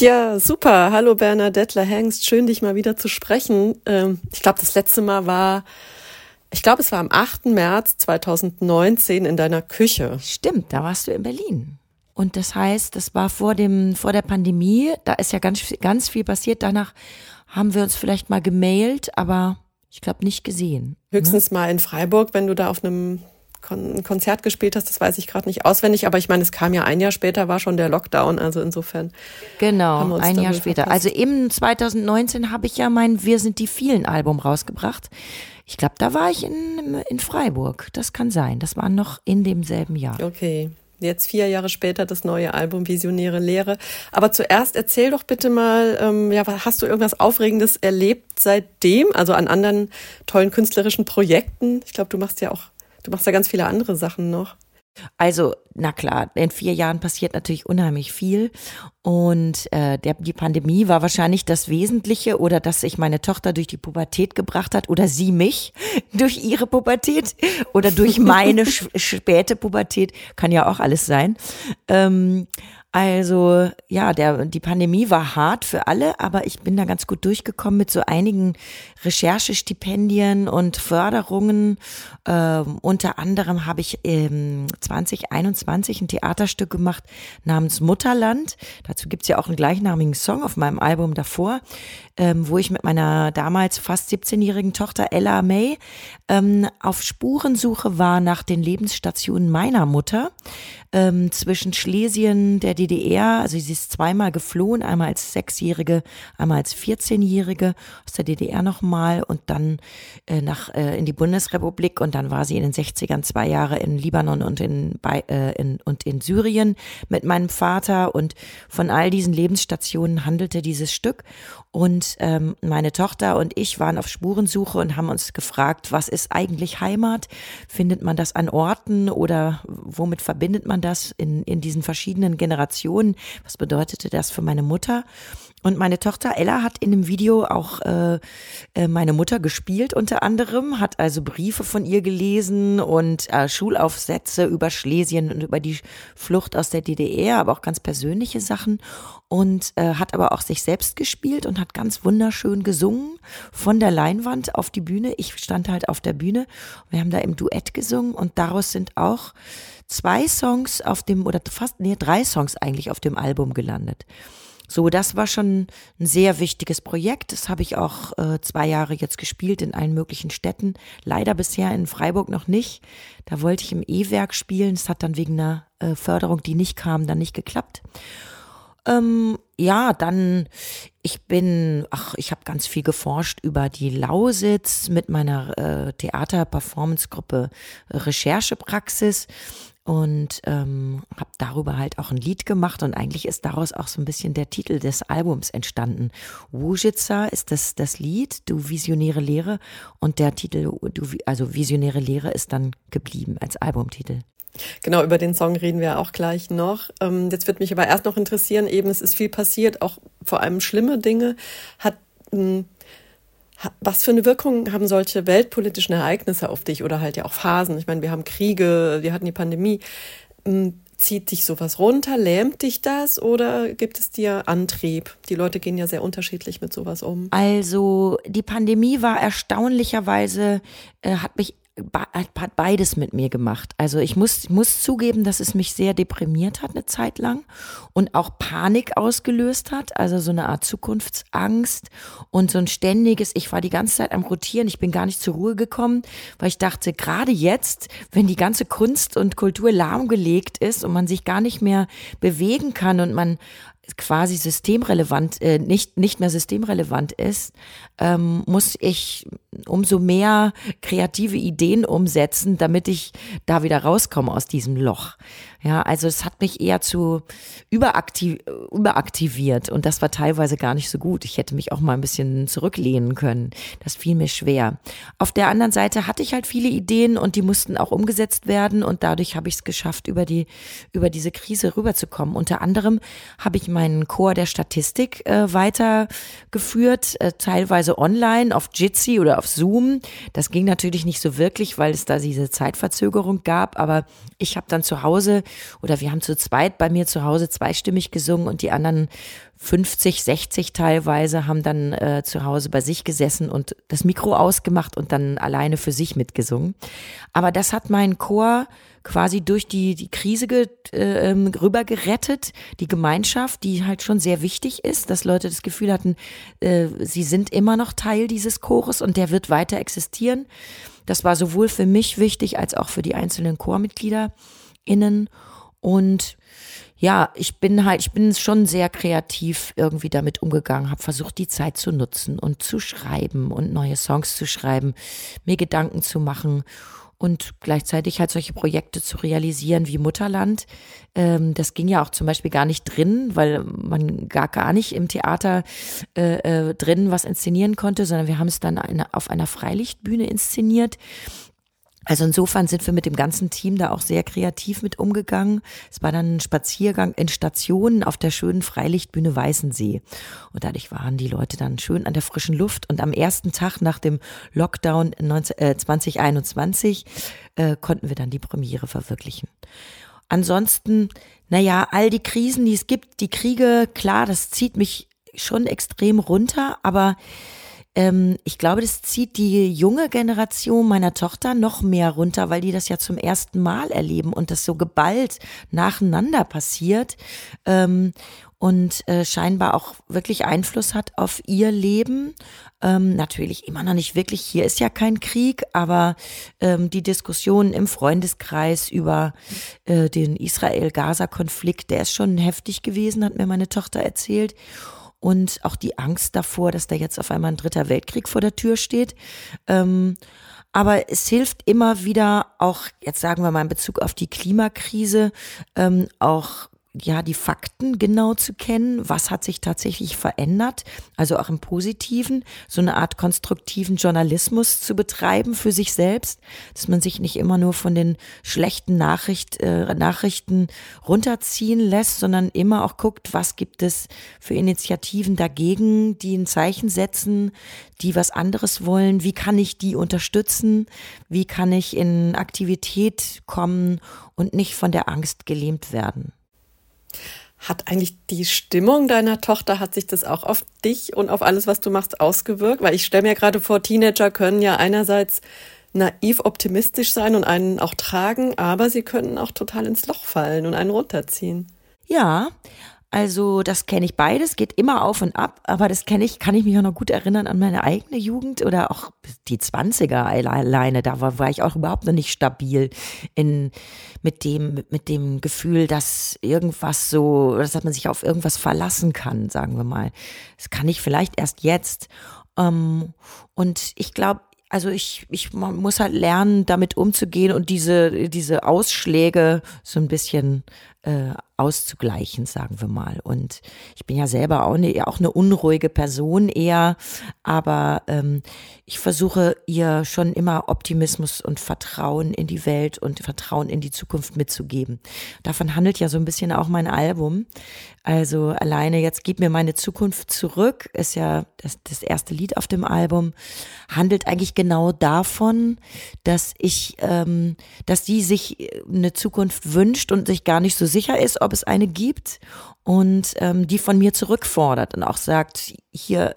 Ja, super. Hallo Bernadette Hengst. Schön, dich mal wieder zu sprechen. Ähm, ich glaube, das letzte Mal war, ich glaube, es war am 8. März 2019 in deiner Küche. Stimmt, da warst du in Berlin. Und das heißt, das war vor dem, vor der Pandemie. Da ist ja ganz, ganz viel passiert. Danach haben wir uns vielleicht mal gemailt, aber ich glaube nicht gesehen. Höchstens ne? mal in Freiburg, wenn du da auf einem Kon Konzert gespielt hast, das weiß ich gerade nicht auswendig, aber ich meine, es kam ja ein Jahr später, war schon der Lockdown, also insofern. Genau, ein Jahr später. Verpasst. Also im 2019 habe ich ja mein Wir sind die vielen Album rausgebracht. Ich glaube, da war ich in, in Freiburg. Das kann sein. Das war noch in demselben Jahr. Okay. Jetzt vier Jahre später das neue Album Visionäre Lehre. Aber zuerst erzähl doch bitte mal, ähm, ja, hast du irgendwas Aufregendes erlebt seitdem? Also an anderen tollen künstlerischen Projekten? Ich glaube, du machst ja auch Du machst ja ganz viele andere Sachen noch. Also, na klar, in vier Jahren passiert natürlich unheimlich viel. Und äh, der, die Pandemie war wahrscheinlich das Wesentliche oder dass sich meine Tochter durch die Pubertät gebracht hat oder sie mich durch ihre Pubertät oder durch meine späte Pubertät. Kann ja auch alles sein. Ähm, also ja, der, die Pandemie war hart für alle, aber ich bin da ganz gut durchgekommen mit so einigen Recherchestipendien und Förderungen. Ähm, unter anderem habe ich ähm, 2021 ein Theaterstück gemacht namens Mutterland. Dazu gibt's ja auch einen gleichnamigen Song auf meinem Album davor, ähm, wo ich mit meiner damals fast 17-jährigen Tochter Ella May ähm, auf Spurensuche war nach den Lebensstationen meiner Mutter ähm, zwischen Schlesien, der DDR, also sie ist zweimal geflohen, einmal als Sechsjährige, einmal als 14-Jährige aus der DDR nochmal und dann äh, nach äh, in die Bundesrepublik und dann war sie in den 60ern zwei Jahre in Libanon und in, bei, äh, in, und in Syrien mit meinem Vater und von all diesen Lebensstationen handelte dieses Stück und ähm, meine Tochter und ich waren auf Spurensuche und haben uns gefragt, was ist eigentlich Heimat? Findet man das an Orten oder womit verbindet man das in, in diesen verschiedenen Generationen? Was bedeutete das für meine Mutter? Und meine Tochter Ella hat in dem Video auch äh, äh, meine Mutter gespielt unter anderem, hat also Briefe von ihr gelesen und äh, Schulaufsätze über Schlesien und über die Flucht aus der DDR, aber auch ganz persönliche Sachen und äh, hat aber auch sich selbst gespielt und hat ganz wunderschön gesungen von der Leinwand auf die Bühne. Ich stand halt auf der Bühne. Wir haben da im Duett gesungen und daraus sind auch zwei Songs auf dem oder fast nee drei Songs eigentlich auf dem Album gelandet. So, das war schon ein sehr wichtiges Projekt. Das habe ich auch äh, zwei Jahre jetzt gespielt in allen möglichen Städten. Leider bisher in Freiburg noch nicht. Da wollte ich im E-Werk spielen. Es hat dann wegen einer äh, Förderung, die nicht kam, dann nicht geklappt. Ähm, ja, dann, ich bin, ach, ich habe ganz viel geforscht über die Lausitz mit meiner äh, Theater-Performance-Gruppe Recherchepraxis und ähm, habe darüber halt auch ein Lied gemacht und eigentlich ist daraus auch so ein bisschen der Titel des Albums entstanden. Wujitza ist das, das Lied, Du visionäre Lehre und der Titel, du, also visionäre Lehre ist dann geblieben als Albumtitel. Genau, über den Song reden wir auch gleich noch. Ähm, jetzt wird mich aber erst noch interessieren, eben es ist viel passiert, auch vor allem schlimme Dinge. Hat hm, was für eine Wirkung haben solche weltpolitischen Ereignisse auf dich oder halt ja auch Phasen? Ich meine, wir haben Kriege, wir hatten die Pandemie. Hm, zieht dich sowas runter? Lähmt dich das oder gibt es dir Antrieb? Die Leute gehen ja sehr unterschiedlich mit sowas um. Also die Pandemie war erstaunlicherweise, äh, hat mich hat beides mit mir gemacht. Also ich muss, muss zugeben, dass es mich sehr deprimiert hat eine Zeit lang und auch Panik ausgelöst hat, also so eine Art Zukunftsangst und so ein ständiges, ich war die ganze Zeit am Rotieren, ich bin gar nicht zur Ruhe gekommen, weil ich dachte, gerade jetzt, wenn die ganze Kunst und Kultur lahmgelegt ist und man sich gar nicht mehr bewegen kann und man quasi systemrelevant, äh, nicht, nicht mehr systemrelevant ist, ähm, muss ich umso mehr kreative Ideen umsetzen, damit ich da wieder rauskomme aus diesem Loch. Ja, also es hat mich eher zu überaktiv, überaktiviert und das war teilweise gar nicht so gut. Ich hätte mich auch mal ein bisschen zurücklehnen können. Das fiel mir schwer. Auf der anderen Seite hatte ich halt viele Ideen und die mussten auch umgesetzt werden und dadurch habe ich es geschafft, über die, über diese Krise rüberzukommen. Unter anderem habe ich meinen Chor der Statistik äh, weitergeführt, äh, teilweise online auf Jitsi oder auf Zoom. Das ging natürlich nicht so wirklich, weil es da diese Zeitverzögerung gab, aber ich habe dann zu Hause oder wir haben zu zweit bei mir zu Hause zweistimmig gesungen und die anderen 50, 60 teilweise haben dann äh, zu Hause bei sich gesessen und das Mikro ausgemacht und dann alleine für sich mitgesungen. Aber das hat mein Chor quasi durch die, die Krise ge, äh, ähm, rüber gerettet, die Gemeinschaft, die halt schon sehr wichtig ist, dass Leute das Gefühl hatten, äh, sie sind immer noch Teil dieses Chores und der wird weiter existieren. Das war sowohl für mich wichtig als auch für die einzelnen ChormitgliederInnen. Und ja, ich bin halt, ich bin schon sehr kreativ irgendwie damit umgegangen, habe versucht, die Zeit zu nutzen und zu schreiben und neue Songs zu schreiben, mir Gedanken zu machen und gleichzeitig halt solche Projekte zu realisieren wie Mutterland. Ähm, das ging ja auch zum Beispiel gar nicht drin, weil man gar gar nicht im Theater äh, äh, drin was inszenieren konnte, sondern wir haben es dann eine, auf einer Freilichtbühne inszeniert also insofern sind wir mit dem ganzen Team da auch sehr kreativ mit umgegangen. Es war dann ein Spaziergang in Stationen auf der schönen Freilichtbühne Weißensee. Und dadurch waren die Leute dann schön an der frischen Luft. Und am ersten Tag nach dem Lockdown 19, äh, 2021 äh, konnten wir dann die Premiere verwirklichen. Ansonsten, naja, all die Krisen, die es gibt, die Kriege, klar, das zieht mich schon extrem runter, aber ähm, ich glaube, das zieht die junge Generation meiner Tochter noch mehr runter, weil die das ja zum ersten Mal erleben und das so geballt nacheinander passiert. Ähm, und äh, scheinbar auch wirklich Einfluss hat auf ihr Leben. Ähm, natürlich immer noch nicht wirklich, hier ist ja kein Krieg, aber ähm, die Diskussion im Freundeskreis über äh, den Israel-Gaza-Konflikt, der ist schon heftig gewesen, hat mir meine Tochter erzählt und auch die Angst davor, dass da jetzt auf einmal ein dritter Weltkrieg vor der Tür steht. Ähm, aber es hilft immer wieder auch, jetzt sagen wir mal in Bezug auf die Klimakrise, ähm, auch ja, die Fakten genau zu kennen, was hat sich tatsächlich verändert, also auch im Positiven, so eine Art konstruktiven Journalismus zu betreiben für sich selbst, dass man sich nicht immer nur von den schlechten Nachricht, äh, Nachrichten runterziehen lässt, sondern immer auch guckt, was gibt es für Initiativen dagegen, die ein Zeichen setzen, die was anderes wollen, wie kann ich die unterstützen, wie kann ich in Aktivität kommen und nicht von der Angst gelähmt werden. Hat eigentlich die Stimmung deiner Tochter, hat sich das auch auf dich und auf alles, was du machst, ausgewirkt? Weil ich stelle mir gerade vor, Teenager können ja einerseits naiv optimistisch sein und einen auch tragen, aber sie können auch total ins Loch fallen und einen runterziehen. Ja, also das kenne ich beides, geht immer auf und ab, aber das kenne ich, kann ich mich auch noch gut erinnern an meine eigene Jugend oder auch die Zwanziger alleine. Da war, war ich auch überhaupt noch nicht stabil in, mit dem, mit dem Gefühl, dass irgendwas so, dass man sich auf irgendwas verlassen kann, sagen wir mal. Das kann ich vielleicht erst jetzt. Ähm, und ich glaube, also ich, ich muss halt lernen, damit umzugehen und diese, diese Ausschläge so ein bisschen äh, auszugleichen, sagen wir mal. Und ich bin ja selber auch eine, auch eine unruhige Person eher, aber ähm, ich versuche ihr schon immer Optimismus und Vertrauen in die Welt und Vertrauen in die Zukunft mitzugeben. Davon handelt ja so ein bisschen auch mein Album. Also alleine jetzt gib mir meine Zukunft zurück, ist ja das, das erste Lied auf dem Album, handelt eigentlich genau davon, dass ich, ähm, dass sie sich eine Zukunft wünscht und sich gar nicht so sicher ist, ob es eine gibt und ähm, die von mir zurückfordert und auch sagt, hier,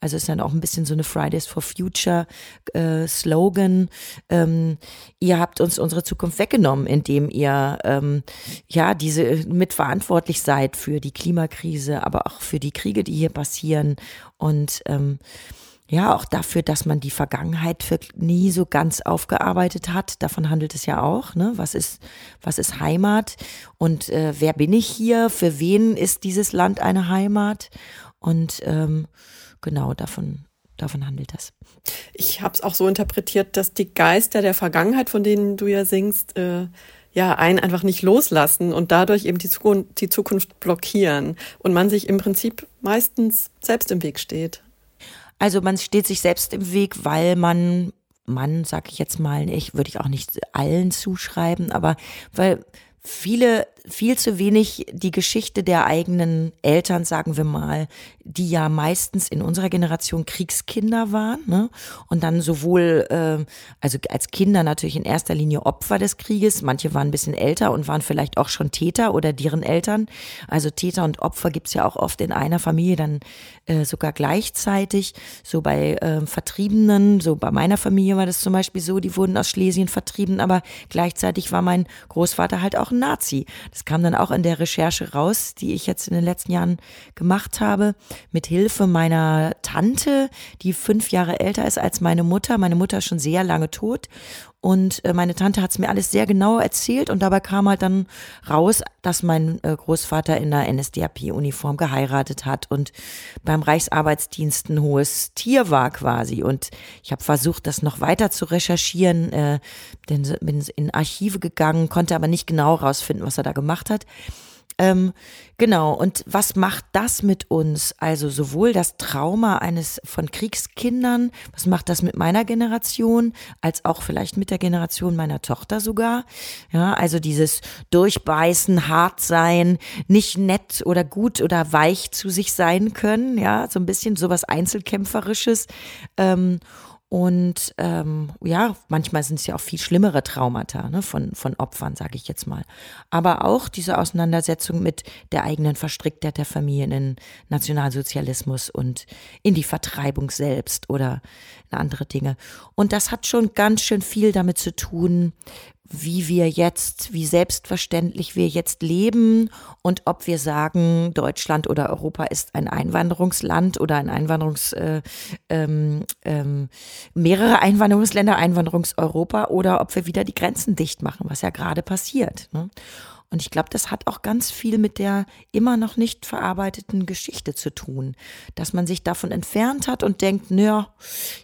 also ist dann auch ein bisschen so eine Fridays for Future äh, Slogan. Ähm, ihr habt uns unsere Zukunft weggenommen, indem ihr ähm, ja diese mitverantwortlich seid für die Klimakrise, aber auch für die Kriege, die hier passieren und ähm, ja, auch dafür, dass man die Vergangenheit nie so ganz aufgearbeitet hat. Davon handelt es ja auch. Ne? Was ist, was ist Heimat? Und äh, wer bin ich hier? Für wen ist dieses Land eine Heimat? Und ähm, genau davon, davon handelt das. Ich habe es auch so interpretiert, dass die Geister der Vergangenheit, von denen du ja singst, äh, ja, einen einfach nicht loslassen und dadurch eben die Zukunft, die Zukunft blockieren und man sich im Prinzip meistens selbst im Weg steht. Also man steht sich selbst im Weg, weil man, man, sag ich jetzt mal, ich würde ich auch nicht allen zuschreiben, aber weil viele viel zu wenig die Geschichte der eigenen Eltern, sagen wir mal, die ja meistens in unserer Generation Kriegskinder waren ne? und dann sowohl, äh, also als Kinder natürlich in erster Linie Opfer des Krieges, manche waren ein bisschen älter und waren vielleicht auch schon Täter oder deren Eltern. Also Täter und Opfer gibt's ja auch oft in einer Familie dann äh, sogar gleichzeitig. So bei äh, Vertriebenen, so bei meiner Familie war das zum Beispiel so, die wurden aus Schlesien vertrieben, aber gleichzeitig war mein Großvater halt auch ein Nazi. Das kam dann auch in der Recherche raus, die ich jetzt in den letzten Jahren gemacht habe, mit Hilfe meiner Tante, die fünf Jahre älter ist als meine Mutter. Meine Mutter ist schon sehr lange tot und äh, meine Tante hat es mir alles sehr genau erzählt und dabei kam halt dann raus, dass mein äh, Großvater in der NSDAP-Uniform geheiratet hat und beim Reichsarbeitsdienst ein hohes Tier war quasi. Und ich habe versucht, das noch weiter zu recherchieren, äh, bin in Archive gegangen, konnte aber nicht genau rausfinden, was er da gemacht hat. Ähm, genau, und was macht das mit uns? Also sowohl das Trauma eines von Kriegskindern, was macht das mit meiner Generation, als auch vielleicht mit der Generation meiner Tochter sogar. Ja, also dieses Durchbeißen, hart sein, nicht nett oder gut oder weich zu sich sein können, ja, so ein bisschen sowas Einzelkämpferisches. Ähm, und ähm, ja, manchmal sind es ja auch viel schlimmere Traumata ne, von, von Opfern, sage ich jetzt mal. Aber auch diese Auseinandersetzung mit der eigenen Verstricktheit der Familien in Nationalsozialismus und in die Vertreibung selbst oder andere Dinge. Und das hat schon ganz schön viel damit zu tun, wie wir jetzt, wie selbstverständlich wir jetzt leben und ob wir sagen, Deutschland oder Europa ist ein Einwanderungsland oder ein Einwanderungs, äh, ähm, ähm, mehrere Einwanderungsländer, Einwanderungseuropa oder ob wir wieder die Grenzen dicht machen, was ja gerade passiert. Ne? Und ich glaube, das hat auch ganz viel mit der immer noch nicht verarbeiteten Geschichte zu tun, dass man sich davon entfernt hat und denkt, naja,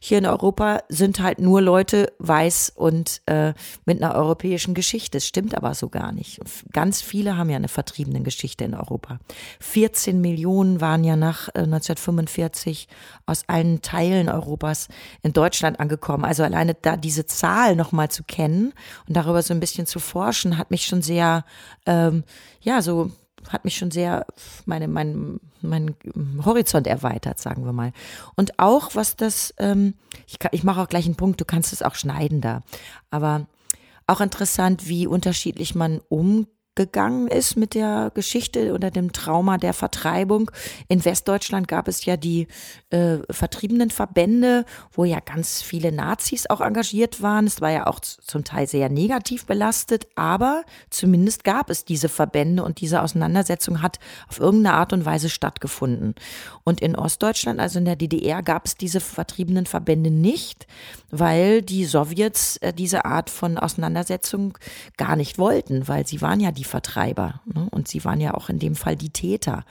hier in Europa sind halt nur Leute weiß und äh, mit einer europäischen Geschichte. Das stimmt aber so gar nicht. Ganz viele haben ja eine vertriebene Geschichte in Europa. 14 Millionen waren ja nach äh, 1945 aus allen Teilen Europas in Deutschland angekommen. Also alleine da diese Zahl nochmal zu kennen und darüber so ein bisschen zu forschen, hat mich schon sehr ähm, ja, so hat mich schon sehr meine, mein, mein Horizont erweitert, sagen wir mal. Und auch was das, ähm, ich, ich mache auch gleich einen Punkt, du kannst es auch schneiden da. Aber auch interessant, wie unterschiedlich man umgeht gegangen ist mit der Geschichte oder dem Trauma der Vertreibung. In Westdeutschland gab es ja die äh, vertriebenen Verbände, wo ja ganz viele Nazis auch engagiert waren. Es war ja auch zum Teil sehr negativ belastet, aber zumindest gab es diese Verbände und diese Auseinandersetzung hat auf irgendeine Art und Weise stattgefunden. Und in Ostdeutschland, also in der DDR, gab es diese vertriebenen Verbände nicht, weil die Sowjets äh, diese Art von Auseinandersetzung gar nicht wollten, weil sie waren ja die Vertreiber. Ne? Und sie waren ja auch in dem Fall die Täter.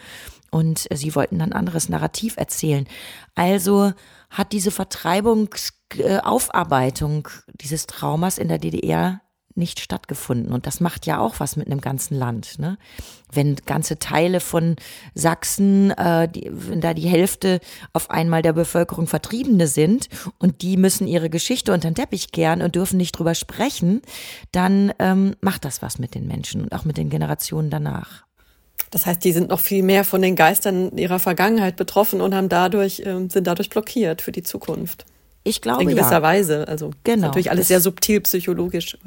Und äh, sie wollten dann anderes Narrativ erzählen. Also hat diese Vertreibungsaufarbeitung dieses Traumas in der DDR nicht stattgefunden. Und das macht ja auch was mit einem ganzen Land. Ne? Wenn ganze Teile von Sachsen, äh, die, wenn da die Hälfte auf einmal der Bevölkerung Vertriebene sind und die müssen ihre Geschichte unter den Teppich kehren und dürfen nicht drüber sprechen, dann ähm, macht das was mit den Menschen und auch mit den Generationen danach. Das heißt, die sind noch viel mehr von den Geistern ihrer Vergangenheit betroffen und haben dadurch, äh, sind dadurch blockiert für die Zukunft. Ich glaube In gewisser ja. Weise. Also genau. natürlich alles sehr subtil psychologisch.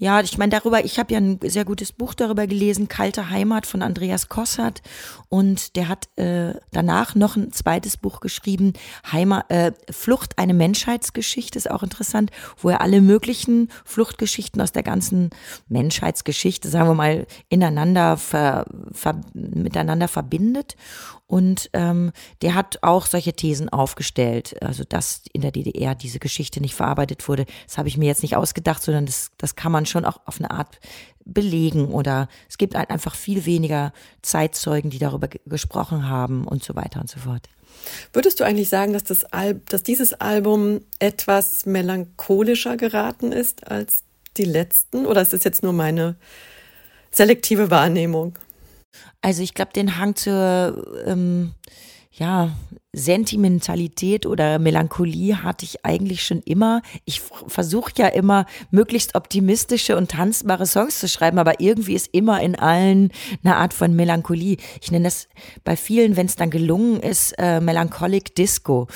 Ja, ich meine darüber, ich habe ja ein sehr gutes Buch darüber gelesen, Kalte Heimat von Andreas Kossert und der hat äh, danach noch ein zweites Buch geschrieben, Heimat, äh, Flucht, eine Menschheitsgeschichte, ist auch interessant, wo er alle möglichen Fluchtgeschichten aus der ganzen Menschheitsgeschichte, sagen wir mal, ineinander ver, ver, miteinander verbindet und ähm, der hat auch solche Thesen aufgestellt, also dass in der DDR diese Geschichte nicht verarbeitet wurde. Das habe ich mir jetzt nicht ausgedacht, sondern das, das kann man schon auch auf eine Art belegen oder es gibt halt einfach viel weniger Zeitzeugen, die darüber gesprochen haben und so weiter und so fort. Würdest du eigentlich sagen, dass, das Al dass dieses Album etwas melancholischer geraten ist als die letzten? Oder ist das jetzt nur meine selektive Wahrnehmung? Also ich glaube, den Hang zur, ähm, ja, Sentimentalität oder Melancholie hatte ich eigentlich schon immer. Ich versuche ja immer, möglichst optimistische und tanzbare Songs zu schreiben, aber irgendwie ist immer in allen eine Art von Melancholie. Ich nenne das bei vielen, wenn es dann gelungen ist, äh, Melancholic Disco.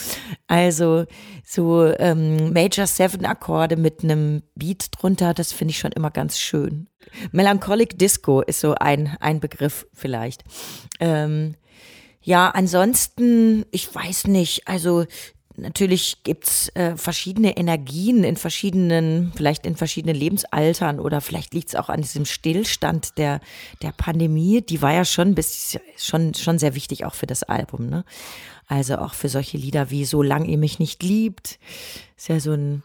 Also so ähm, Major Seven Akkorde mit einem Beat drunter, das finde ich schon immer ganz schön. Melancholic Disco ist so ein, ein Begriff vielleicht. Ähm, ja, ansonsten, ich weiß nicht, also natürlich gibt's äh, verschiedene Energien in verschiedenen, vielleicht in verschiedenen Lebensaltern oder vielleicht liegt's auch an diesem Stillstand der, der Pandemie. Die war ja schon bis schon, schon sehr wichtig auch für das Album, ne? Also auch für solche Lieder wie Solang ihr mich nicht liebt. Ist ja so ein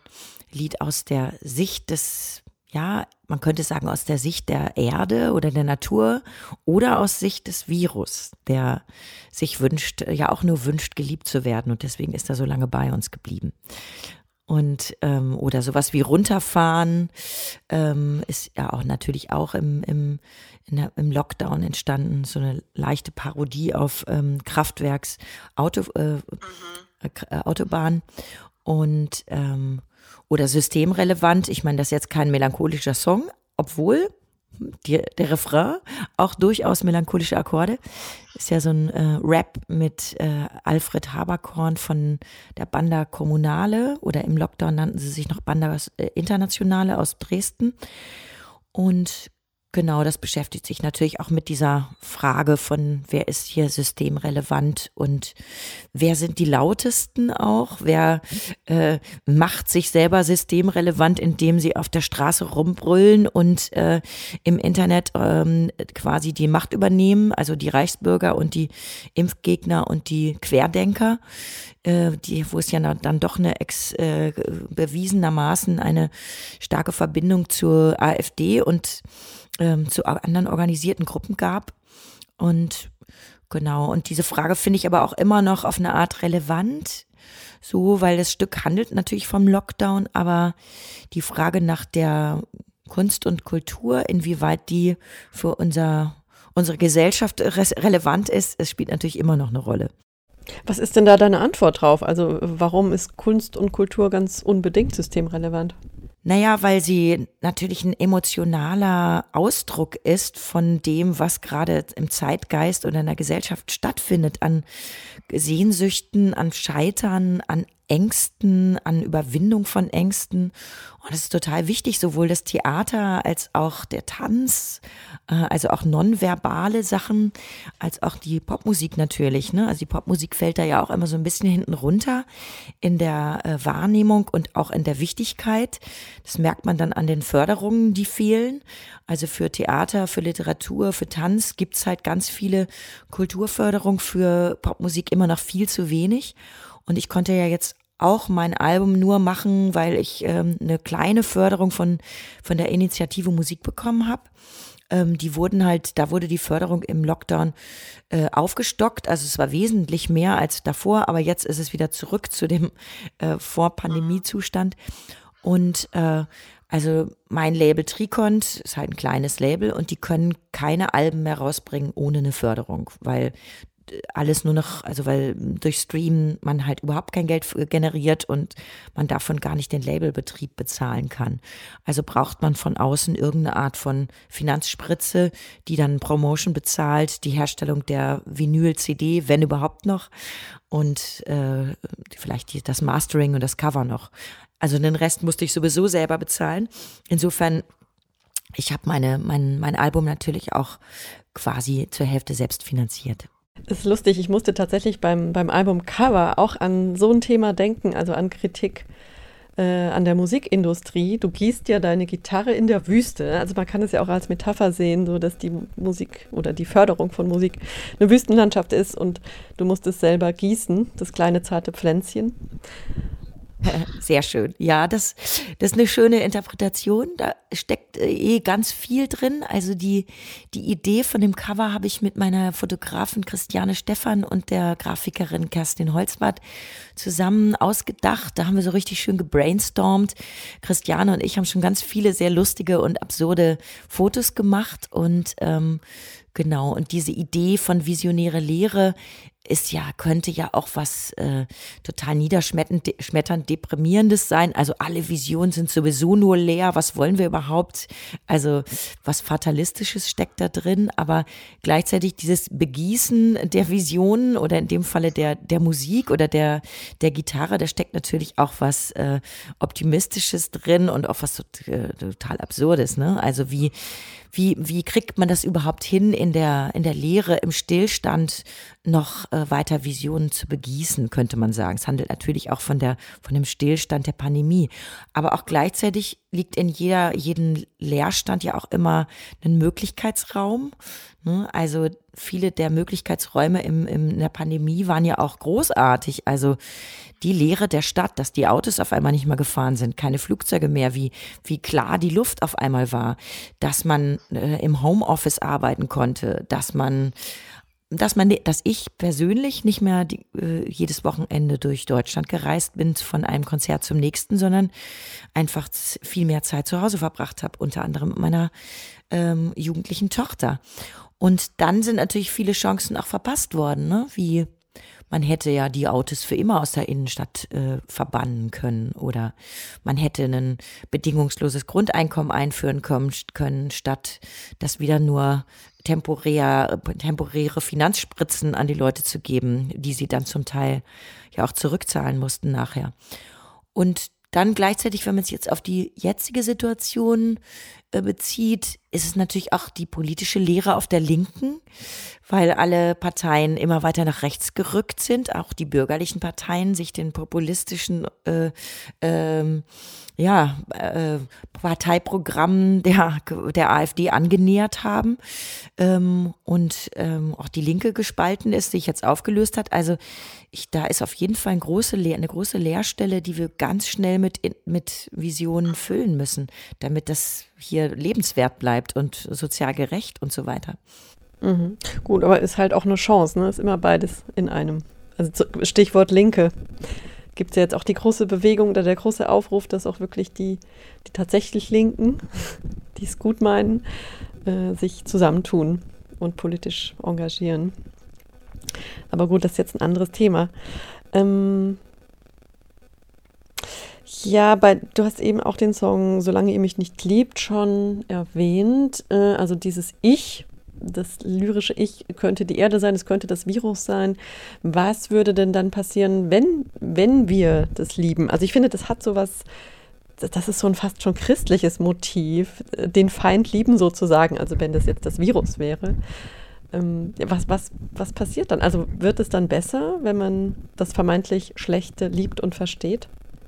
Lied aus der Sicht des ja, man könnte sagen aus der Sicht der Erde oder der Natur oder aus Sicht des Virus, der sich wünscht, ja auch nur wünscht, geliebt zu werden und deswegen ist er so lange bei uns geblieben. Und ähm, oder sowas wie runterfahren ähm, ist ja auch natürlich auch im, im, der, im Lockdown entstanden, so eine leichte Parodie auf ähm, Kraftwerks Auto, äh, mhm. äh, Autobahn. Und ähm, oder systemrelevant. Ich meine, das ist jetzt kein melancholischer Song, obwohl die, der Refrain auch durchaus melancholische Akkorde. Ist ja so ein äh, Rap mit äh, Alfred Haberkorn von der Banda Kommunale oder im Lockdown nannten sie sich noch Banda äh, Internationale aus Dresden. Und Genau, das beschäftigt sich natürlich auch mit dieser Frage von, wer ist hier systemrelevant und wer sind die lautesten auch, wer äh, macht sich selber systemrelevant, indem sie auf der Straße rumbrüllen und äh, im Internet ähm, quasi die Macht übernehmen, also die Reichsbürger und die Impfgegner und die Querdenker, äh, die, wo es ja dann doch eine ex, äh, bewiesenermaßen eine starke Verbindung zur AfD und ähm, zu anderen organisierten Gruppen gab. Und genau, und diese Frage finde ich aber auch immer noch auf eine Art relevant. So, weil das Stück handelt natürlich vom Lockdown, aber die Frage nach der Kunst und Kultur, inwieweit die für unser, unsere Gesellschaft relevant ist, es spielt natürlich immer noch eine Rolle. Was ist denn da deine Antwort drauf? Also warum ist Kunst und Kultur ganz unbedingt systemrelevant? Naja, weil sie natürlich ein emotionaler Ausdruck ist von dem, was gerade im Zeitgeist oder in der Gesellschaft stattfindet, an Sehnsüchten, an Scheitern, an Ängsten, an Überwindung von Ängsten. Und das ist total wichtig, sowohl das Theater als auch der Tanz, äh, also auch nonverbale Sachen, als auch die Popmusik natürlich. Ne? Also die Popmusik fällt da ja auch immer so ein bisschen hinten runter in der äh, Wahrnehmung und auch in der Wichtigkeit. Das merkt man dann an den Förderungen, die fehlen. Also für Theater, für Literatur, für Tanz gibt's halt ganz viele Kulturförderung, für Popmusik immer noch viel zu wenig. Und ich konnte ja jetzt auch mein Album nur machen, weil ich ähm, eine kleine Förderung von, von der Initiative Musik bekommen habe. Ähm, die wurden halt, da wurde die Förderung im Lockdown äh, aufgestockt. Also es war wesentlich mehr als davor, aber jetzt ist es wieder zurück zu dem äh, Vor-Pandemie-Zustand. Und äh, also mein Label Tricont ist halt ein kleines Label und die können keine Alben mehr rausbringen ohne eine Förderung, weil alles nur noch, also weil durch Stream man halt überhaupt kein Geld generiert und man davon gar nicht den Labelbetrieb bezahlen kann. Also braucht man von außen irgendeine Art von Finanzspritze, die dann Promotion bezahlt, die Herstellung der Vinyl-CD, wenn überhaupt noch, und äh, vielleicht die, das Mastering und das Cover noch. Also den Rest musste ich sowieso selber bezahlen. Insofern ich habe meine, mein, mein Album natürlich auch quasi zur Hälfte selbst finanziert. Ist lustig, ich musste tatsächlich beim, beim Album Cover auch an so ein Thema denken, also an Kritik äh, an der Musikindustrie. Du gießt ja deine Gitarre in der Wüste. Also man kann es ja auch als Metapher sehen, so dass die Musik oder die Förderung von Musik eine Wüstenlandschaft ist und du musst es selber gießen, das kleine zarte Pflänzchen. Sehr schön. Ja, das, das ist eine schöne Interpretation. Da steckt äh, eh ganz viel drin. Also die, die Idee von dem Cover habe ich mit meiner Fotografin Christiane Stephan und der Grafikerin Kerstin Holzbart zusammen ausgedacht. Da haben wir so richtig schön gebrainstormt. Christiane und ich haben schon ganz viele sehr lustige und absurde Fotos gemacht und ähm, Genau, und diese Idee von visionäre Lehre ist ja, könnte ja auch was äh, total niederschmetternd deprimierendes sein. Also alle Visionen sind sowieso nur leer. Was wollen wir überhaupt? Also was Fatalistisches steckt da drin, aber gleichzeitig dieses Begießen der Visionen oder in dem Falle der, der Musik oder der, der Gitarre, da steckt natürlich auch was äh, Optimistisches drin und auch was äh, total Absurdes. Ne? Also wie, wie, wie kriegt man das überhaupt hin, in der, in der Lehre, im Stillstand noch äh, weiter Visionen zu begießen, könnte man sagen. Es handelt natürlich auch von der, von dem Stillstand der Pandemie. Aber auch gleichzeitig liegt in jeder, jedem Leerstand ja auch immer ein Möglichkeitsraum. Ne? Also viele der Möglichkeitsräume im, im, in der Pandemie waren ja auch großartig. Also die Leere der Stadt, dass die Autos auf einmal nicht mehr gefahren sind, keine Flugzeuge mehr, wie, wie klar die Luft auf einmal war, dass man äh, im Homeoffice arbeiten konnte, dass man dass man, dass ich persönlich nicht mehr die, äh, jedes Wochenende durch Deutschland gereist bin von einem Konzert zum nächsten, sondern einfach viel mehr Zeit zu Hause verbracht habe, unter anderem mit meiner ähm, jugendlichen Tochter. Und dann sind natürlich viele Chancen auch verpasst worden, ne? wie man hätte ja die Autos für immer aus der Innenstadt äh, verbannen können oder man hätte ein bedingungsloses Grundeinkommen einführen können, statt das wieder nur temporär, temporäre Finanzspritzen an die Leute zu geben, die sie dann zum Teil ja auch zurückzahlen mussten nachher. Und dann gleichzeitig, wenn man es jetzt auf die jetzige Situation bezieht, ist es natürlich auch die politische Lehre auf der Linken, weil alle Parteien immer weiter nach rechts gerückt sind, auch die bürgerlichen Parteien sich den populistischen äh, ähm, ja, äh, Parteiprogrammen der, der AfD angenähert haben ähm, und ähm, auch die Linke gespalten ist, sich jetzt aufgelöst hat. Also ich, da ist auf jeden Fall eine große, eine große Leerstelle, die wir ganz schnell mit, mit Visionen füllen müssen, damit das hier lebenswert bleibt und sozial gerecht und so weiter. Mhm. Gut, aber ist halt auch eine Chance, ne? Ist immer beides in einem. Also Stichwort Linke. Gibt es ja jetzt auch die große Bewegung oder der große Aufruf, dass auch wirklich die, die tatsächlich Linken, die es gut meinen, äh, sich zusammentun und politisch engagieren. Aber gut, das ist jetzt ein anderes Thema. Ähm, ja, bei, du hast eben auch den Song Solange ihr mich nicht liebt schon erwähnt. Äh, also dieses Ich, das lyrische Ich könnte die Erde sein, es könnte das Virus sein. Was würde denn dann passieren, wenn, wenn wir das lieben? Also ich finde, das hat so was, das ist so ein fast schon christliches Motiv, den Feind lieben sozusagen, also wenn das jetzt das Virus wäre. Ähm, was, was, was passiert dann? Also wird es dann besser, wenn man das vermeintlich Schlechte liebt und versteht?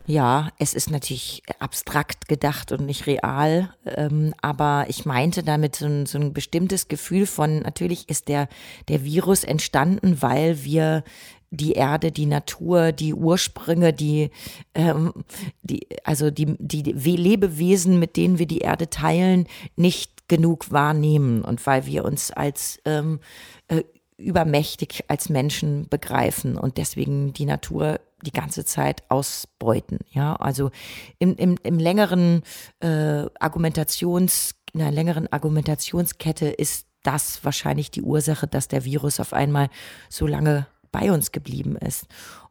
Ja, es ist natürlich abstrakt gedacht und nicht real, ähm, aber ich meinte damit so ein, so ein bestimmtes Gefühl von, natürlich ist der, der Virus entstanden, weil wir die Erde, die Natur, die Ursprünge, die, ähm, die also die, die Lebewesen, mit denen wir die Erde teilen, nicht genug wahrnehmen und weil wir uns als ähm, äh, übermächtig als Menschen begreifen und deswegen die Natur die ganze Zeit ausbeuten. Ja, also im, im, im längeren äh, Argumentations, in einer längeren Argumentationskette ist das wahrscheinlich die Ursache, dass der Virus auf einmal so lange bei uns geblieben ist.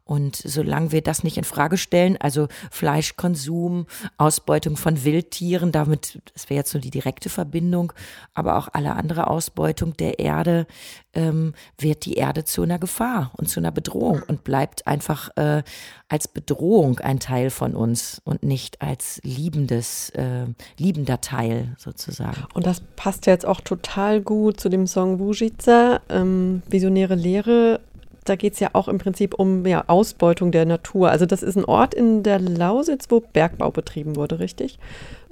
Und solange wir das nicht in Frage stellen, also Fleischkonsum, Ausbeutung von Wildtieren, damit, das wäre jetzt so die direkte Verbindung, aber auch alle andere Ausbeutung der Erde, ähm, wird die Erde zu einer Gefahr und zu einer Bedrohung und bleibt einfach äh, als Bedrohung ein Teil von uns und nicht als liebendes, äh, liebender Teil sozusagen. Und das passt jetzt auch total gut zu dem Song Wujica, ähm, Visionäre Lehre da geht es ja auch im Prinzip um ja, Ausbeutung der Natur. Also das ist ein Ort in der Lausitz, wo Bergbau betrieben wurde, richtig?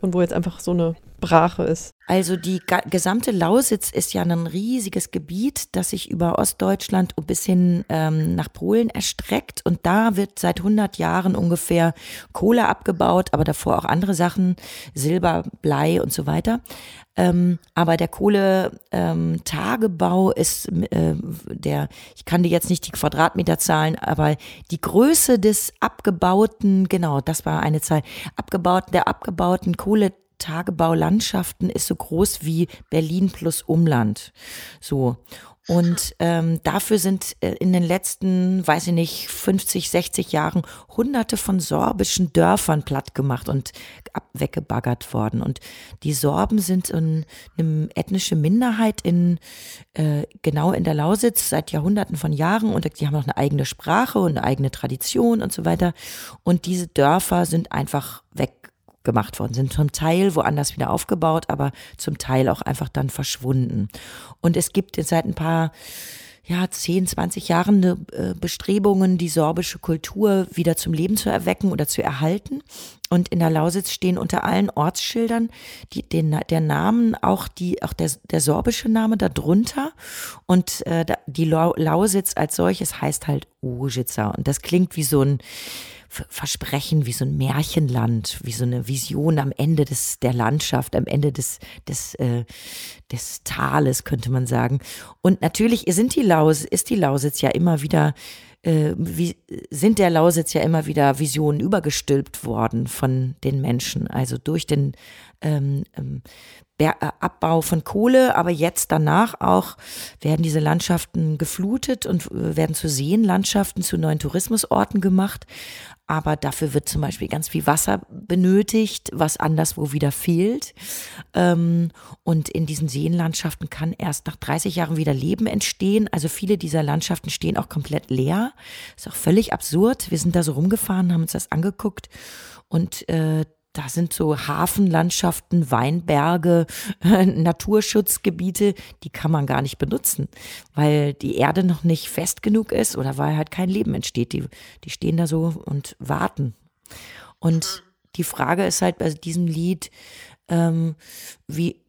Und wo jetzt einfach so eine Brache ist. Also die gesamte Lausitz ist ja ein riesiges Gebiet, das sich über Ostdeutschland bis hin ähm, nach Polen erstreckt. Und da wird seit 100 Jahren ungefähr Kohle abgebaut, aber davor auch andere Sachen, Silber, Blei und so weiter. Ähm, aber der Kohletagebau ähm, ist äh, der, ich kann dir jetzt nicht die Quadratmeterzahlen, aber die Größe des abgebauten, genau, das war eine Zahl, abgebauten, der abgebauten Kohletagebaulandschaften ist so groß wie Berlin plus Umland. So. Und ähm, dafür sind äh, in den letzten, weiß ich nicht, 50, 60 Jahren hunderte von sorbischen Dörfern platt gemacht und ab weggebaggert worden. Und die Sorben sind eine ethnische Minderheit in äh, genau in der Lausitz seit Jahrhunderten von Jahren und die haben auch eine eigene Sprache und eine eigene Tradition und so weiter. Und diese Dörfer sind einfach weg gemacht worden, sind zum Teil woanders wieder aufgebaut, aber zum Teil auch einfach dann verschwunden. Und es gibt seit ein paar ja, 10, 20 Jahren äh, Bestrebungen, die sorbische Kultur wieder zum Leben zu erwecken oder zu erhalten. Und in der Lausitz stehen unter allen Ortsschildern die, den, der Namen, auch die, auch der, der sorbische Name darunter. Und äh, die Lausitz als solches heißt halt Ujitza. Und das klingt wie so ein, Versprechen, wie so ein Märchenland, wie so eine Vision am Ende des, der Landschaft, am Ende des, des, äh, des Tales, könnte man sagen. Und natürlich sind die Laus, ist die Lausitz ja immer wieder äh, wie, sind der Lausitz ja immer wieder Visionen übergestülpt worden von den Menschen, also durch den ähm, ähm, äh, Abbau von Kohle, aber jetzt danach auch werden diese Landschaften geflutet und äh, werden zu Seenlandschaften, zu neuen Tourismusorten gemacht aber dafür wird zum Beispiel ganz viel Wasser benötigt, was anderswo wieder fehlt. Ähm, und in diesen Seenlandschaften kann erst nach 30 Jahren wieder Leben entstehen. Also viele dieser Landschaften stehen auch komplett leer. Ist auch völlig absurd. Wir sind da so rumgefahren, haben uns das angeguckt und äh, da sind so Hafenlandschaften, Weinberge, Naturschutzgebiete, die kann man gar nicht benutzen, weil die Erde noch nicht fest genug ist oder weil halt kein Leben entsteht. Die, die stehen da so und warten. Und die Frage ist halt bei diesem Lied, ähm, wie,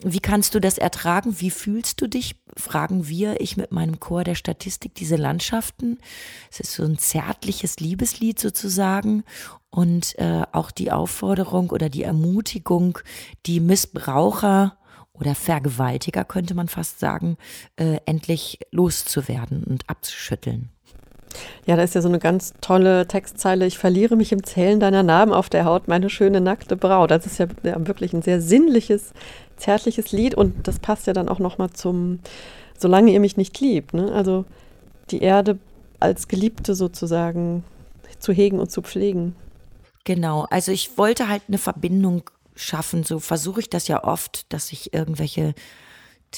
wie kannst du das ertragen? Wie fühlst du dich? Fragen wir, ich mit meinem Chor der Statistik, diese Landschaften. Es ist so ein zärtliches Liebeslied sozusagen und äh, auch die Aufforderung oder die Ermutigung, die Missbraucher oder Vergewaltiger, könnte man fast sagen, äh, endlich loszuwerden und abzuschütteln. Ja, da ist ja so eine ganz tolle Textzeile. Ich verliere mich im Zählen deiner Narben auf der Haut, meine schöne nackte Braut. Das ist ja, ja wirklich ein sehr sinnliches, zärtliches Lied und das passt ja dann auch nochmal zum Solange ihr mich nicht liebt. Ne? Also die Erde als Geliebte sozusagen zu hegen und zu pflegen. Genau, also ich wollte halt eine Verbindung schaffen. So versuche ich das ja oft, dass ich irgendwelche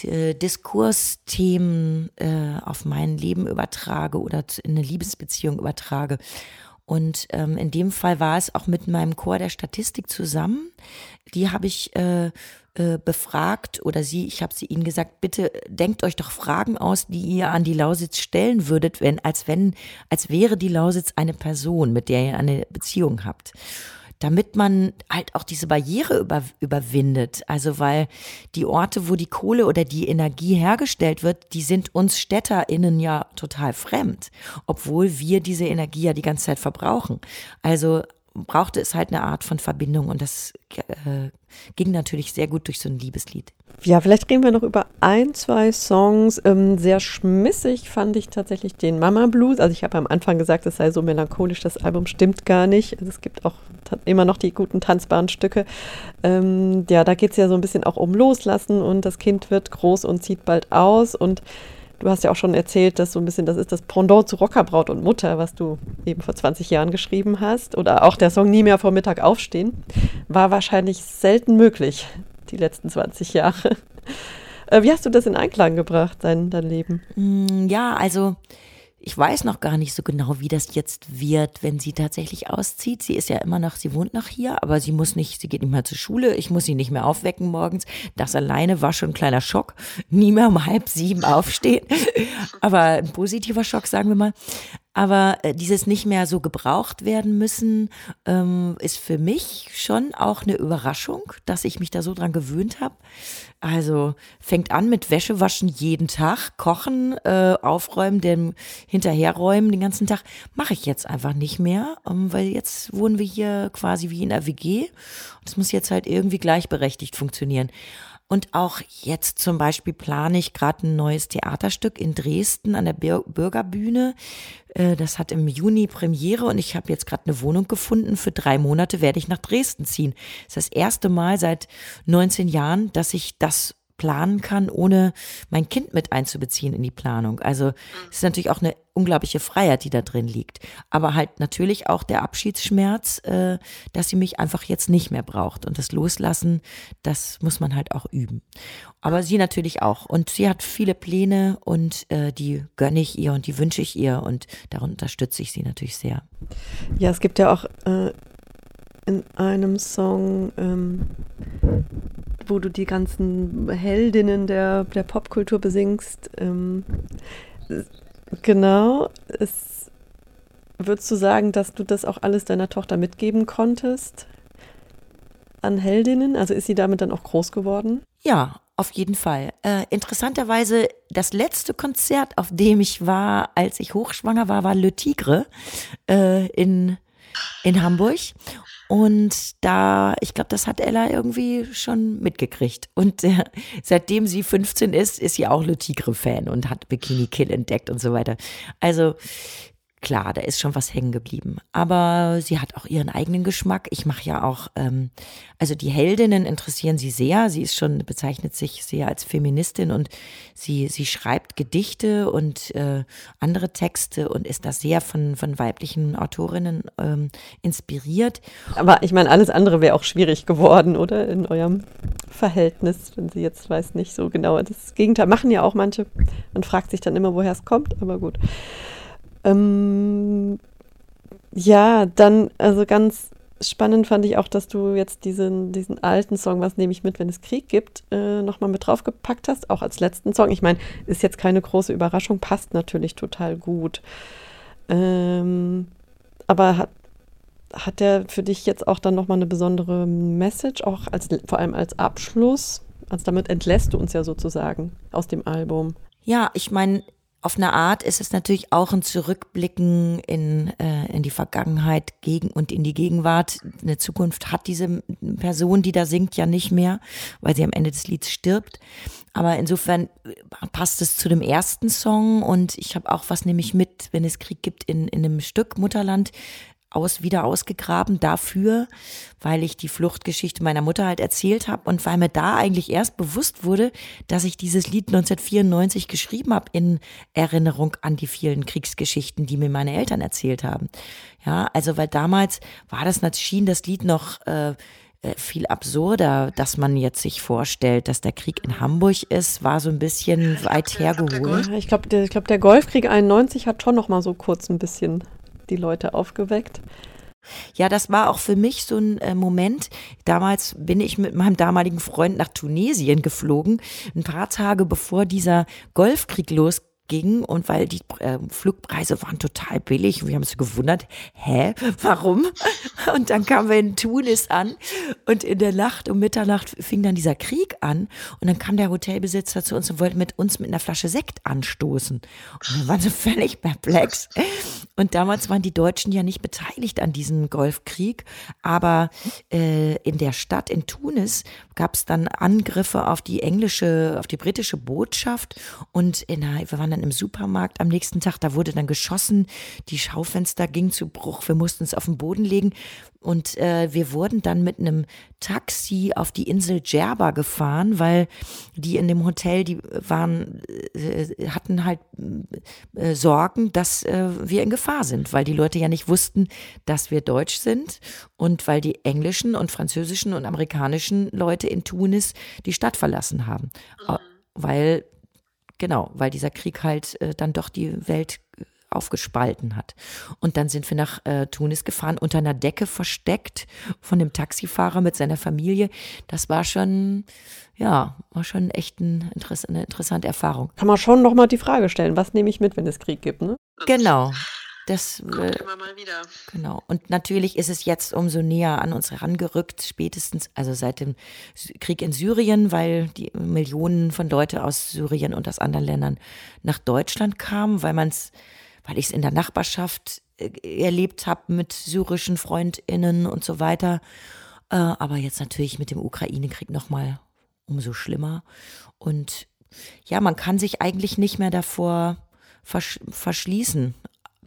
äh, Diskursthemen äh, auf mein Leben übertrage oder in eine Liebesbeziehung übertrage. Und ähm, in dem Fall war es auch mit meinem Chor der Statistik zusammen. Die habe ich äh, äh, befragt oder sie, ich habe sie ihnen gesagt, bitte denkt euch doch Fragen aus, die ihr an die Lausitz stellen würdet, wenn, als wenn, als wäre die Lausitz eine Person, mit der ihr eine Beziehung habt damit man halt auch diese Barriere über, überwindet. Also weil die Orte, wo die Kohle oder die Energie hergestellt wird, die sind uns StädterInnen ja total fremd, obwohl wir diese Energie ja die ganze Zeit verbrauchen. Also brauchte es halt eine Art von Verbindung und das äh, ging natürlich sehr gut durch so ein Liebeslied. Ja, vielleicht reden wir noch über ein, zwei Songs. Ähm, sehr schmissig fand ich tatsächlich den Mama Blues. Also ich habe am Anfang gesagt, es sei so melancholisch, das Album stimmt gar nicht. Also es gibt auch immer noch die guten tanzbaren Stücke. Ähm, ja, da geht es ja so ein bisschen auch um Loslassen und das Kind wird groß und zieht bald aus und Du hast ja auch schon erzählt, dass so ein bisschen das ist das Pendant zu Rockerbraut und Mutter, was du eben vor 20 Jahren geschrieben hast. Oder auch der Song Nie mehr vor Mittag aufstehen. War wahrscheinlich selten möglich, die letzten 20 Jahre. Äh, wie hast du das in Einklang gebracht, dein, dein Leben? Mm, ja, also ich weiß noch gar nicht so genau, wie das jetzt wird, wenn sie tatsächlich auszieht. Sie ist ja immer noch, sie wohnt noch hier, aber sie muss nicht, sie geht nicht mehr zur Schule. Ich muss sie nicht mehr aufwecken morgens. Das alleine war schon ein kleiner Schock. Nie mehr um halb sieben aufstehen. Aber ein positiver Schock, sagen wir mal. Aber äh, dieses nicht mehr so gebraucht werden müssen, ähm, ist für mich schon auch eine Überraschung, dass ich mich da so dran gewöhnt habe. Also fängt an mit Wäsche waschen jeden Tag, kochen, äh, aufräumen, dem hinterherräumen den ganzen Tag. Mache ich jetzt einfach nicht mehr, ähm, weil jetzt wohnen wir hier quasi wie in der WG. Das muss jetzt halt irgendwie gleichberechtigt funktionieren. Und auch jetzt zum Beispiel plane ich gerade ein neues Theaterstück in Dresden an der Bürgerbühne. Äh, das hat im Juni Premiere und ich habe jetzt gerade eine Wohnung gefunden. Für drei Monate werde ich nach Dresden ziehen. Das ist das erste Mal seit 19 Jahren, dass ich das planen kann, ohne mein Kind mit einzubeziehen in die Planung. Also es ist natürlich auch eine unglaubliche Freiheit, die da drin liegt. Aber halt natürlich auch der Abschiedsschmerz, äh, dass sie mich einfach jetzt nicht mehr braucht. Und das Loslassen, das muss man halt auch üben. Aber sie natürlich auch. Und sie hat viele Pläne und äh, die gönne ich ihr und die wünsche ich ihr und darum unterstütze ich sie natürlich sehr. Ja, es gibt ja auch äh, in einem Song, ähm, wo du die ganzen Heldinnen der, der Popkultur besingst. Ähm, genau, es, würdest du sagen, dass du das auch alles deiner Tochter mitgeben konntest an Heldinnen? Also ist sie damit dann auch groß geworden? Ja, auf jeden Fall. Äh, interessanterweise, das letzte Konzert, auf dem ich war, als ich hochschwanger war, war Le Tigre äh, in, in Hamburg. Und da, ich glaube, das hat Ella irgendwie schon mitgekriegt. Und äh, seitdem sie 15 ist, ist sie auch Le Tigre-Fan und hat Bikini Kill entdeckt und so weiter. Also klar, da ist schon was hängen geblieben. Aber sie hat auch ihren eigenen Geschmack. Ich mache ja auch, ähm, also die Heldinnen interessieren sie sehr. Sie ist schon, bezeichnet sich sehr als Feministin und sie, sie schreibt Gedichte und äh, andere Texte und ist da sehr von, von weiblichen Autorinnen ähm, inspiriert. Aber ich meine, alles andere wäre auch schwierig geworden, oder? In eurem Verhältnis, wenn sie jetzt weiß nicht so genau. Das Gegenteil machen ja auch manche. Man fragt sich dann immer, woher es kommt, aber gut. Ähm, ja, dann, also ganz spannend fand ich auch, dass du jetzt diesen, diesen alten Song, was nehme ich mit, wenn es Krieg gibt, äh, nochmal mit draufgepackt hast, auch als letzten Song. Ich meine, ist jetzt keine große Überraschung, passt natürlich total gut. Ähm, aber hat, hat der für dich jetzt auch dann nochmal eine besondere Message, auch als, vor allem als Abschluss? Also damit entlässt du uns ja sozusagen aus dem Album. Ja, ich meine, auf eine Art ist es natürlich auch ein Zurückblicken in, äh, in die Vergangenheit gegen und in die Gegenwart. Eine Zukunft hat diese Person, die da singt, ja nicht mehr, weil sie am Ende des Lieds stirbt. Aber insofern äh, passt es zu dem ersten Song und ich habe auch was nämlich mit, wenn es Krieg gibt, in, in einem Stück Mutterland aus, wieder ausgegraben dafür, weil ich die Fluchtgeschichte meiner Mutter halt erzählt habe und weil mir da eigentlich erst bewusst wurde, dass ich dieses Lied 1994 geschrieben habe in Erinnerung an die vielen Kriegsgeschichten, die mir meine Eltern erzählt haben. Ja, also weil damals war das, schien das Lied noch äh, äh, viel absurder, dass man jetzt sich vorstellt, dass der Krieg in Hamburg ist, war so ein bisschen weit hergeholt. Ich glaube, der, glaub, der Golfkrieg 91 hat schon noch mal so kurz ein bisschen die Leute aufgeweckt. Ja, das war auch für mich so ein äh, Moment. Damals bin ich mit meinem damaligen Freund nach Tunesien geflogen, ein paar Tage bevor dieser Golfkrieg losging ging und weil die äh, Flugpreise waren total billig wir haben uns gewundert, hä, warum? Und dann kamen wir in Tunis an und in der Nacht um Mitternacht fing dann dieser Krieg an und dann kam der Hotelbesitzer zu uns und wollte mit uns mit einer Flasche Sekt anstoßen. Und wir waren so völlig perplex. Und damals waren die Deutschen ja nicht beteiligt an diesem Golfkrieg, aber äh, in der Stadt in Tunis gab es dann Angriffe auf die englische, auf die britische Botschaft und in, wir waren dann dann im Supermarkt am nächsten Tag, da wurde dann geschossen, die Schaufenster gingen zu Bruch, wir mussten es auf den Boden legen und äh, wir wurden dann mit einem Taxi auf die Insel Djerba gefahren, weil die in dem Hotel, die waren, äh, hatten halt äh, Sorgen, dass äh, wir in Gefahr sind, weil die Leute ja nicht wussten, dass wir deutsch sind und weil die englischen und französischen und amerikanischen Leute in Tunis die Stadt verlassen haben. Mhm. Weil Genau, weil dieser Krieg halt äh, dann doch die Welt äh, aufgespalten hat. Und dann sind wir nach äh, Tunis gefahren, unter einer Decke versteckt von dem Taxifahrer mit seiner Familie. Das war schon, ja, war schon echt ein, eine interessante Erfahrung. Kann man schon nochmal die Frage stellen, was nehme ich mit, wenn es Krieg gibt, ne? Genau. Das kommt äh, immer mal wieder. Genau. Und natürlich ist es jetzt umso näher an uns herangerückt, spätestens, also seit dem Krieg in Syrien, weil die Millionen von Leute aus Syrien und aus anderen Ländern nach Deutschland kamen, weil man es, weil ich es in der Nachbarschaft äh, erlebt habe mit syrischen FreundInnen und so weiter. Äh, aber jetzt natürlich mit dem Ukraine-Krieg nochmal umso schlimmer. Und ja, man kann sich eigentlich nicht mehr davor versch verschließen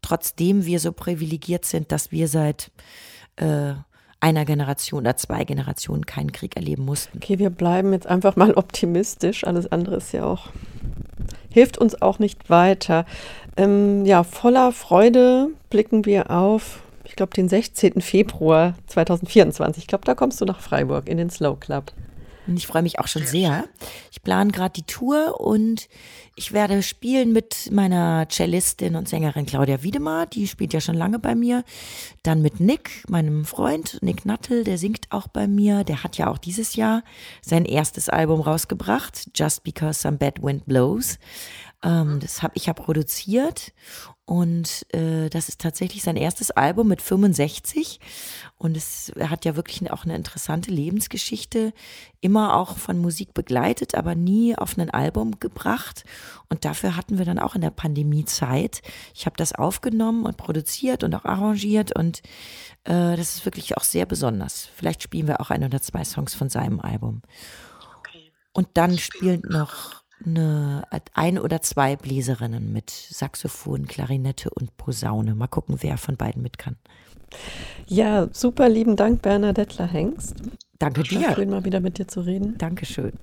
trotzdem wir so privilegiert sind, dass wir seit äh, einer Generation oder zwei Generationen keinen Krieg erleben mussten. Okay, wir bleiben jetzt einfach mal optimistisch. Alles andere ist ja auch, hilft uns auch nicht weiter. Ähm, ja, voller Freude blicken wir auf, ich glaube, den 16. Februar 2024. Ich glaube, da kommst du nach Freiburg in den Slow Club. Und ich freue mich auch schon sehr. Ich plane gerade die Tour und ich werde spielen mit meiner Cellistin und Sängerin Claudia Wiedemar, die spielt ja schon lange bei mir. Dann mit Nick, meinem Freund, Nick Nattel, der singt auch bei mir. Der hat ja auch dieses Jahr sein erstes Album rausgebracht, Just Because Some Bad Wind Blows. Ähm, das habe ich ja produziert und äh, das ist tatsächlich sein erstes Album mit 65. Und es hat ja wirklich auch eine interessante Lebensgeschichte, immer auch von Musik begleitet, aber nie auf ein Album gebracht. Und dafür hatten wir dann auch in der Pandemie Zeit. Ich habe das aufgenommen und produziert und auch arrangiert und äh, das ist wirklich auch sehr besonders. Vielleicht spielen wir auch ein oder zwei Songs von seinem Album. Und dann spielt noch eine, ein oder zwei Bläserinnen mit Saxophon, Klarinette und Posaune. Mal gucken, wer von beiden mit kann. Ja, super lieben Dank, Bernadette Hengst. Danke dir. Schön, mal wieder mit dir zu reden. Dankeschön.